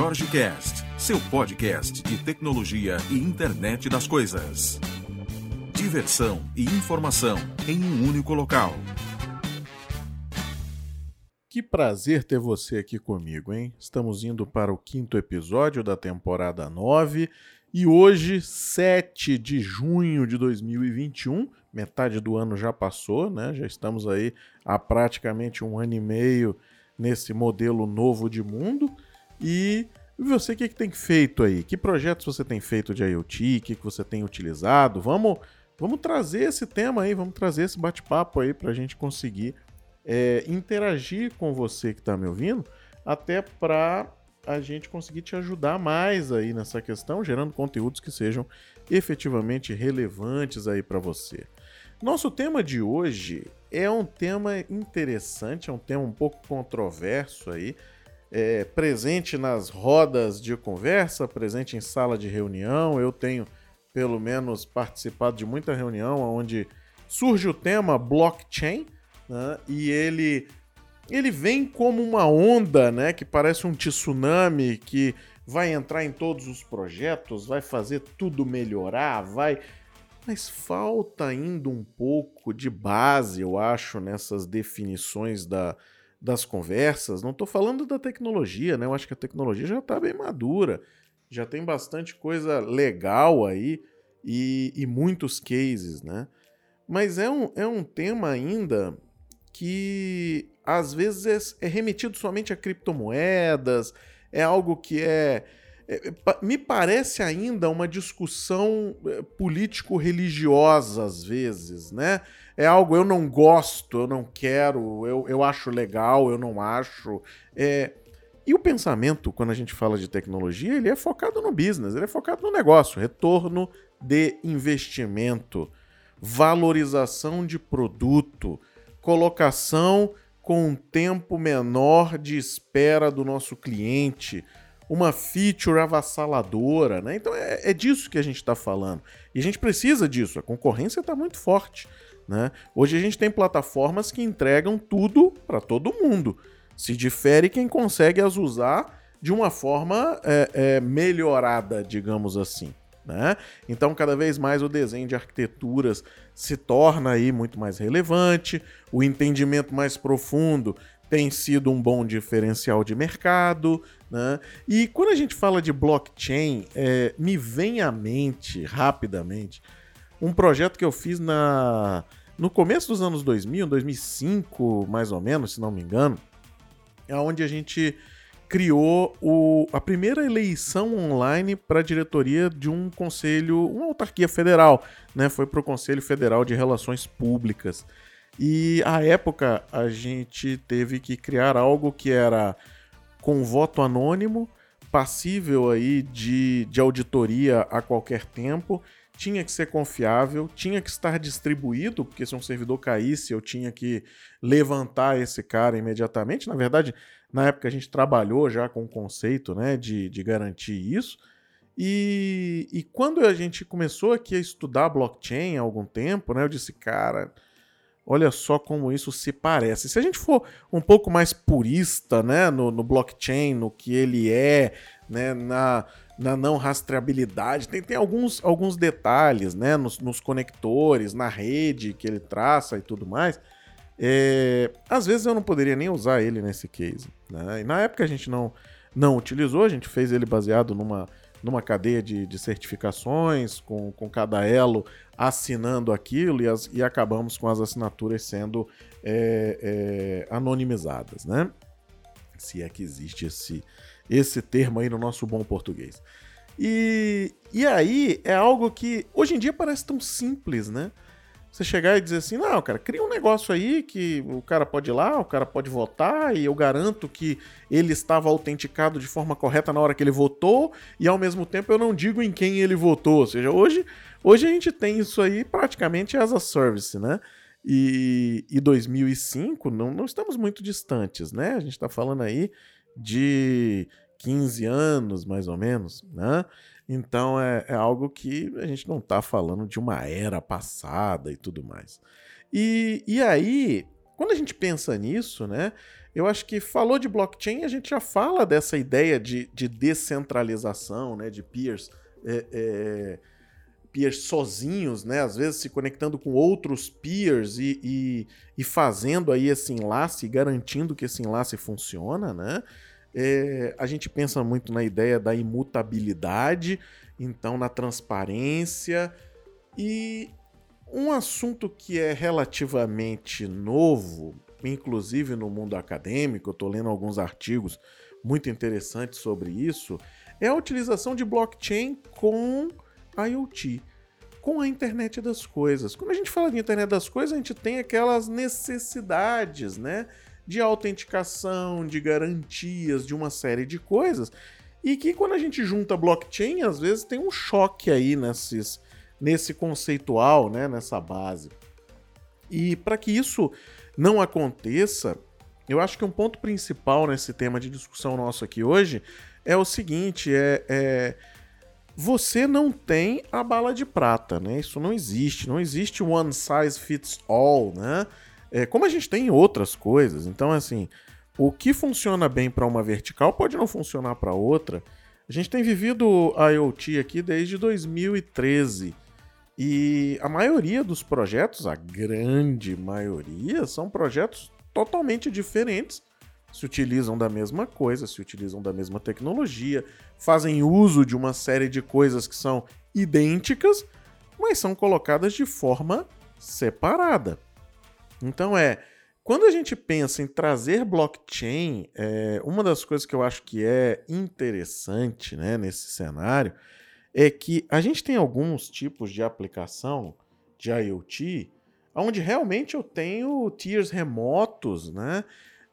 Jorge Cast, seu podcast de tecnologia e internet das coisas. Diversão e informação em um único local. Que prazer ter você aqui comigo, hein? Estamos indo para o quinto episódio da temporada 9 e hoje, 7 de junho de 2021, metade do ano já passou, né? Já estamos aí há praticamente um ano e meio nesse modelo novo de mundo. E você, o que, que tem feito aí? Que projetos você tem feito de IoT? O que, que você tem utilizado? Vamos, vamos trazer esse tema aí, vamos trazer esse bate-papo aí para a gente conseguir é, interagir com você que está me ouvindo, até para a gente conseguir te ajudar mais aí nessa questão, gerando conteúdos que sejam efetivamente relevantes aí para você. Nosso tema de hoje é um tema interessante, é um tema um pouco controverso aí, é, presente nas rodas de conversa, presente em sala de reunião. Eu tenho, pelo menos, participado de muita reunião onde surge o tema blockchain né, e ele, ele vem como uma onda né, que parece um tsunami que vai entrar em todos os projetos, vai fazer tudo melhorar, vai. Mas falta ainda um pouco de base, eu acho, nessas definições da, das conversas. Não estou falando da tecnologia, né? Eu acho que a tecnologia já está bem madura, já tem bastante coisa legal aí e, e muitos cases, né? Mas é um, é um tema ainda que às vezes é, é remetido somente a criptomoedas, é algo que é é, me parece ainda uma discussão é, político-religiosa às vezes, né? É algo eu não gosto, eu não quero, eu, eu acho legal, eu não acho. É... E o pensamento, quando a gente fala de tecnologia, ele é focado no business, ele é focado no negócio, retorno de investimento, valorização de produto, colocação com um tempo menor de espera do nosso cliente uma feature avassaladora, né? Então é, é disso que a gente está falando. E a gente precisa disso, a concorrência está muito forte. Né? Hoje a gente tem plataformas que entregam tudo para todo mundo. Se difere quem consegue as usar de uma forma é, é, melhorada, digamos assim. Né? Então, cada vez mais o desenho de arquiteturas se torna aí muito mais relevante, o entendimento mais profundo tem sido um bom diferencial de mercado, né? E quando a gente fala de blockchain, é, me vem à mente rapidamente um projeto que eu fiz na no começo dos anos 2000, 2005 mais ou menos, se não me engano, é onde a gente criou o, a primeira eleição online para a diretoria de um conselho, uma autarquia federal, né? Foi para o Conselho Federal de Relações Públicas. E à época a gente teve que criar algo que era com voto anônimo, passível aí de, de auditoria a qualquer tempo, tinha que ser confiável, tinha que estar distribuído, porque se um servidor caísse, eu tinha que levantar esse cara imediatamente. Na verdade, na época a gente trabalhou já com o conceito né, de, de garantir isso. E, e quando a gente começou aqui a estudar blockchain há algum tempo, né, eu disse, cara, Olha só como isso se parece. Se a gente for um pouco mais purista né, no, no blockchain, no que ele é, né, na, na não rastreabilidade, tem, tem alguns, alguns detalhes né, nos, nos conectores, na rede que ele traça e tudo mais. É, às vezes eu não poderia nem usar ele nesse case. Né? E na época a gente não, não utilizou, a gente fez ele baseado numa numa cadeia de, de certificações, com, com cada elo assinando aquilo e, as, e acabamos com as assinaturas sendo é, é, anonimizadas, né? Se é que existe esse, esse termo aí no nosso bom português. E, e aí é algo que hoje em dia parece tão simples, né? Você chegar e dizer assim, não, cara, cria um negócio aí que o cara pode ir lá, o cara pode votar e eu garanto que ele estava autenticado de forma correta na hora que ele votou e ao mesmo tempo eu não digo em quem ele votou. Ou seja, hoje, hoje a gente tem isso aí praticamente as a service, né? E, e 2005 não, não estamos muito distantes, né? A gente está falando aí de 15 anos, mais ou menos, né? Então é, é algo que a gente não está falando de uma era passada e tudo mais. E, e aí quando a gente pensa nisso, né? Eu acho que falou de blockchain, a gente já fala dessa ideia de, de descentralização, né? De peers. É, é, peers sozinhos, né? Às vezes se conectando com outros peers e, e, e fazendo aí esse enlace, garantindo que esse enlace funciona, né? É, a gente pensa muito na ideia da imutabilidade, então na transparência e um assunto que é relativamente novo, inclusive no mundo acadêmico, eu estou lendo alguns artigos muito interessantes sobre isso, é a utilização de blockchain com IoT, com a internet das coisas. Quando a gente fala de internet das coisas, a gente tem aquelas necessidades, né? De autenticação, de garantias, de uma série de coisas. E que quando a gente junta blockchain, às vezes tem um choque aí nesses, nesse conceitual, né, nessa base. E para que isso não aconteça, eu acho que um ponto principal nesse tema de discussão nosso aqui hoje é o seguinte: é, é você não tem a bala de prata, né? Isso não existe, não existe one size fits all, né? É, como a gente tem em outras coisas. Então, assim, o que funciona bem para uma vertical pode não funcionar para outra. A gente tem vivido a IoT aqui desde 2013. E a maioria dos projetos, a grande maioria, são projetos totalmente diferentes. Se utilizam da mesma coisa, se utilizam da mesma tecnologia, fazem uso de uma série de coisas que são idênticas, mas são colocadas de forma separada. Então é. Quando a gente pensa em trazer blockchain, é, uma das coisas que eu acho que é interessante né, nesse cenário é que a gente tem alguns tipos de aplicação de IoT onde realmente eu tenho tiers remotos, né?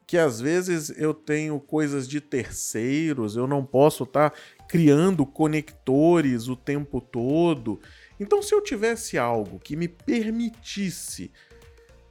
Que às vezes eu tenho coisas de terceiros, eu não posso estar tá criando conectores o tempo todo. Então, se eu tivesse algo que me permitisse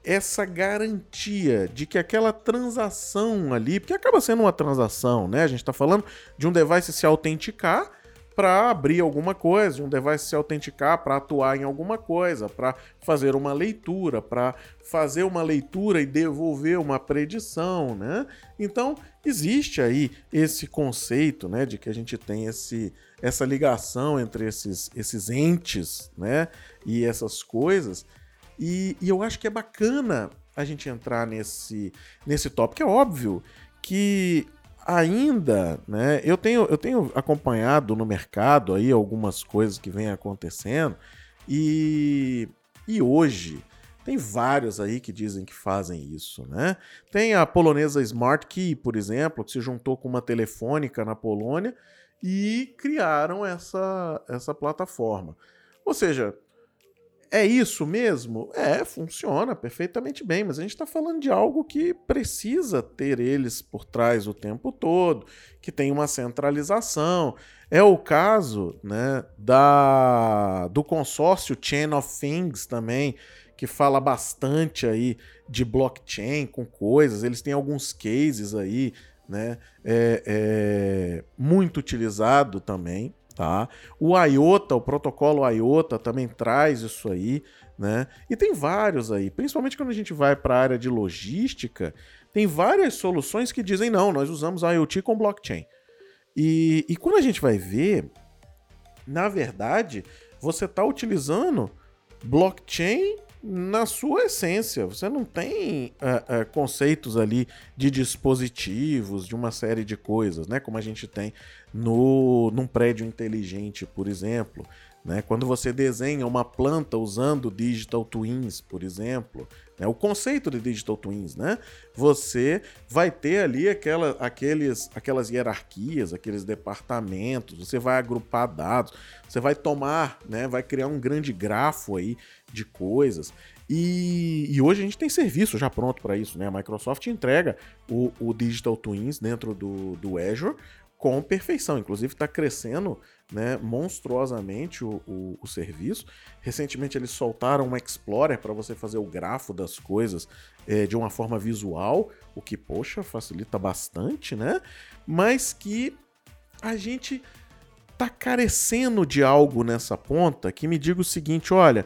essa garantia de que aquela transação ali, porque acaba sendo uma transação, né? A gente está falando de um device se autenticar para abrir alguma coisa, de um device se autenticar para atuar em alguma coisa, para fazer uma leitura, para fazer uma leitura e devolver uma predição, né? Então, existe aí esse conceito, né, de que a gente tem esse, essa ligação entre esses, esses entes, né, e essas coisas, e, e eu acho que é bacana a gente entrar nesse, nesse tópico. É óbvio que ainda, né? Eu tenho, eu tenho acompanhado no mercado aí algumas coisas que vêm acontecendo e, e hoje tem vários aí que dizem que fazem isso, né? Tem a polonesa Smart Key, por exemplo, que se juntou com uma telefônica na Polônia e criaram essa, essa plataforma. Ou seja, é isso mesmo? É, funciona perfeitamente bem, mas a gente está falando de algo que precisa ter eles por trás o tempo todo, que tem uma centralização. É o caso né, da, do consórcio Chain of Things também, que fala bastante aí de blockchain com coisas. Eles têm alguns cases aí, né? É, é, muito utilizado também tá? O IOTA, o protocolo IOTA também traz isso aí, né? E tem vários aí, principalmente quando a gente vai para a área de logística, tem várias soluções que dizem não, nós usamos IoT com blockchain. E, e quando a gente vai ver, na verdade, você está utilizando blockchain na sua essência. Você não tem uh, uh, conceitos ali de dispositivos, de uma série de coisas, né? Como a gente tem no, num prédio inteligente, por exemplo. Né? Quando você desenha uma planta usando digital twins, por exemplo, né? o conceito de digital twins, né? você vai ter ali aquela, aqueles, aquelas hierarquias, aqueles departamentos, você vai agrupar dados, você vai tomar, né? vai criar um grande grafo aí de coisas. E, e, hoje a gente tem serviço já pronto para isso, né? A Microsoft entrega o, o, Digital Twins dentro do, do Azure com perfeição. Inclusive está crescendo né, monstruosamente o, o, o, serviço. Recentemente eles soltaram um Explorer para você fazer o grafo das coisas é, de uma forma visual, o que, poxa, facilita bastante, né? Mas que a gente tá carecendo de algo nessa ponta que me diga o seguinte: olha,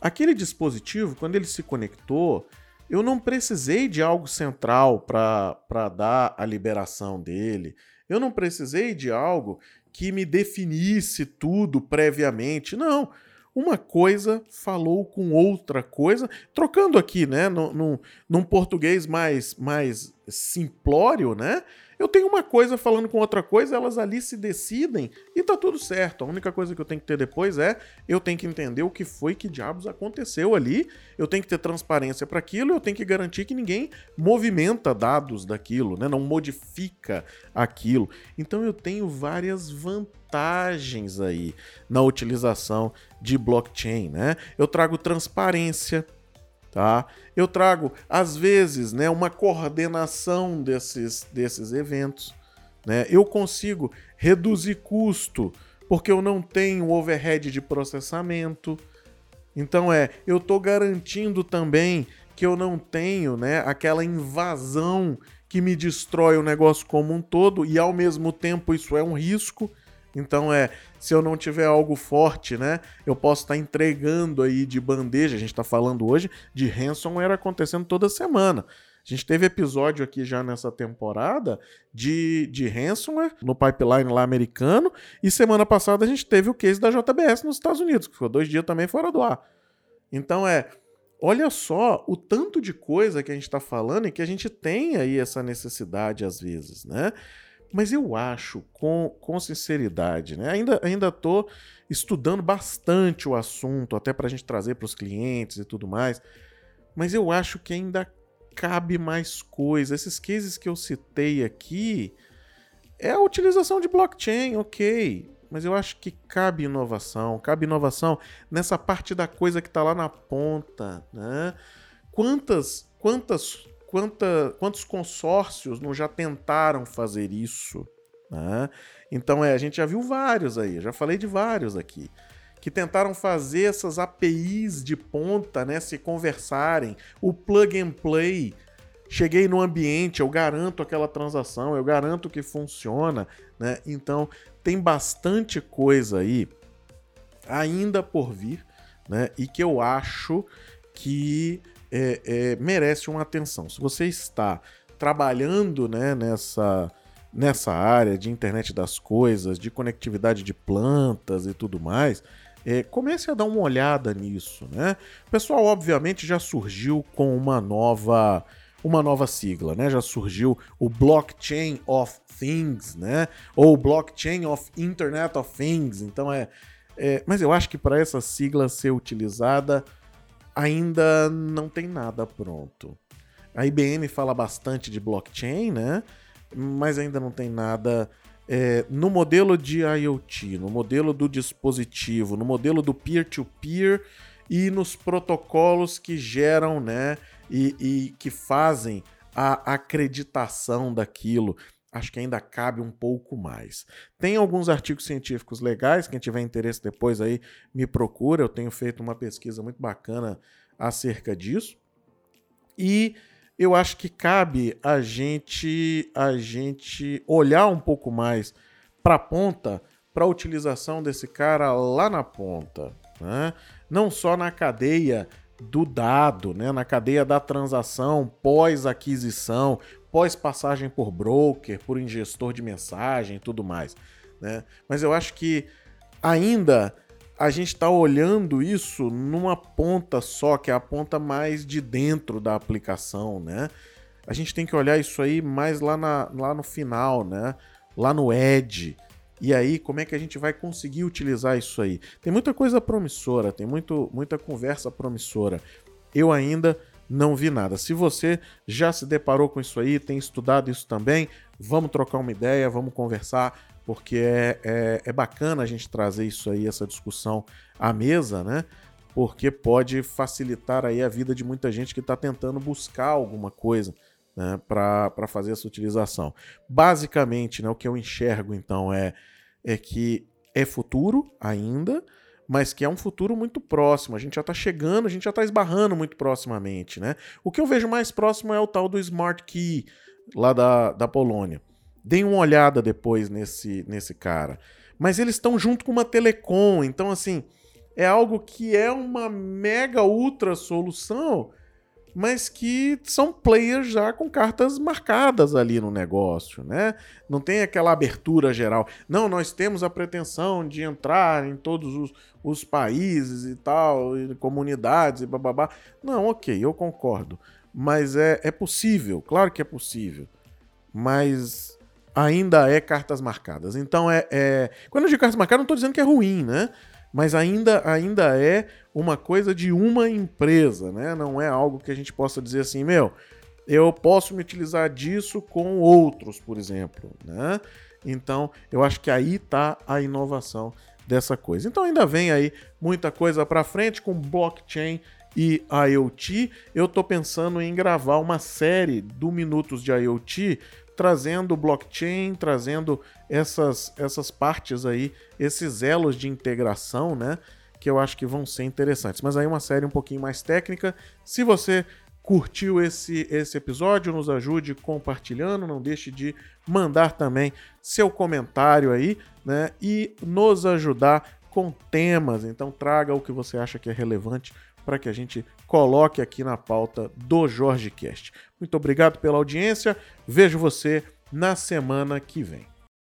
aquele dispositivo, quando ele se conectou, eu não precisei de algo central para dar a liberação dele. Eu não precisei de algo que me definisse tudo previamente. Não. Uma coisa falou com outra coisa, trocando aqui, né, no, no, num português mais, mais simplório, né? Eu tenho uma coisa falando com outra coisa, elas ali se decidem e tá tudo certo. A única coisa que eu tenho que ter depois é eu tenho que entender o que foi que diabos aconteceu ali, eu tenho que ter transparência para aquilo, eu tenho que garantir que ninguém movimenta dados daquilo, né? Não modifica aquilo. Então eu tenho várias vantagens aí na utilização de blockchain, né? Eu trago transparência, tá? Eu trago às vezes, né, uma coordenação desses desses eventos, né? Eu consigo reduzir custo porque eu não tenho overhead de processamento. Então é, eu estou garantindo também que eu não tenho, né, aquela invasão que me destrói o negócio como um todo e ao mesmo tempo isso é um risco. Então é, se eu não tiver algo forte, né, eu posso estar entregando aí de bandeja. A gente está falando hoje de ransomware acontecendo toda semana. A gente teve episódio aqui já nessa temporada de, de ransomware no pipeline lá americano. E semana passada a gente teve o case da JBS nos Estados Unidos, que ficou dois dias também fora do ar. Então é. Olha só o tanto de coisa que a gente está falando e que a gente tem aí essa necessidade às vezes, né? Mas eu acho, com, com sinceridade, né? ainda ainda estudando bastante o assunto, até para a gente trazer para os clientes e tudo mais, mas eu acho que ainda cabe mais coisa. Esses cases que eu citei aqui é a utilização de blockchain, ok, mas eu acho que cabe inovação, cabe inovação nessa parte da coisa que está lá na ponta, né? Quantas, quantas quanta, quantos consórcios não já tentaram fazer isso? Né? Então, é, a gente já viu vários aí, já falei de vários aqui, que tentaram fazer essas APIs de ponta né, se conversarem, o plug and play. Cheguei no ambiente, eu garanto aquela transação, eu garanto que funciona. Né? Então, tem bastante coisa aí ainda por vir, né? E que eu acho que é, é, merece uma atenção. Se você está trabalhando né, nessa, nessa área de internet das coisas, de conectividade de plantas e tudo mais, é, comece a dar uma olhada nisso. Né? O pessoal, obviamente, já surgiu com uma nova uma nova sigla, né? Já surgiu o Blockchain of Things, né? Ou Blockchain of Internet of Things. Então é, é mas eu acho que para essa sigla ser utilizada ainda não tem nada pronto. A IBM fala bastante de blockchain, né? Mas ainda não tem nada é, no modelo de IoT, no modelo do dispositivo, no modelo do peer-to-peer -peer e nos protocolos que geram, né? E, e que fazem a acreditação daquilo acho que ainda cabe um pouco mais. Tem alguns artigos científicos legais, quem tiver interesse depois aí me procura, eu tenho feito uma pesquisa muito bacana acerca disso. E eu acho que cabe a gente a gente olhar um pouco mais para a ponta, para a utilização desse cara lá na ponta, né? Não só na cadeia do dado, né, na cadeia da transação pós-aquisição, pós-passagem por broker, por ingestor de mensagem e tudo mais. Né? Mas eu acho que ainda a gente está olhando isso numa ponta só, que é a ponta mais de dentro da aplicação, né? A gente tem que olhar isso aí mais lá, na, lá no final, né? Lá no edge. E aí, como é que a gente vai conseguir utilizar isso aí? Tem muita coisa promissora, tem muito, muita conversa promissora. Eu ainda não vi nada. Se você já se deparou com isso aí, tem estudado isso também, vamos trocar uma ideia, vamos conversar, porque é, é, é bacana a gente trazer isso aí, essa discussão à mesa, né? Porque pode facilitar aí a vida de muita gente que está tentando buscar alguma coisa né, para fazer essa utilização. Basicamente, né, o que eu enxergo então é, é que é futuro ainda, mas que é um futuro muito próximo. A gente já está chegando, a gente já está esbarrando muito proximamente, né? O que eu vejo mais próximo é o tal do Smart Key lá da, da Polônia. Deem uma olhada depois nesse, nesse cara. Mas eles estão junto com uma telecom, então assim, é algo que é uma mega ultra solução, mas que são players já com cartas marcadas ali no negócio, né? Não tem aquela abertura geral. Não, nós temos a pretensão de entrar em todos os, os países e tal, e comunidades e bababá. Não, ok, eu concordo. Mas é, é possível, claro que é possível. Mas ainda é cartas marcadas. Então é. é... Quando eu digo cartas marcadas, não estou dizendo que é ruim, né? Mas ainda, ainda é uma coisa de uma empresa, né? Não é algo que a gente possa dizer assim, meu, eu posso me utilizar disso com outros, por exemplo, né? Então, eu acho que aí está a inovação dessa coisa. Então, ainda vem aí muita coisa para frente com blockchain e IoT. Eu estou pensando em gravar uma série do Minutos de IoT trazendo blockchain, trazendo essas, essas partes aí, esses elos de integração, né? Que eu acho que vão ser interessantes. Mas aí uma série um pouquinho mais técnica. Se você curtiu esse, esse episódio, nos ajude compartilhando, não deixe de mandar também seu comentário aí, né? E nos ajudar com temas. Então traga o que você acha que é relevante para que a gente coloque aqui na pauta do Jorge Cast. Muito obrigado pela audiência. Vejo você na semana que vem.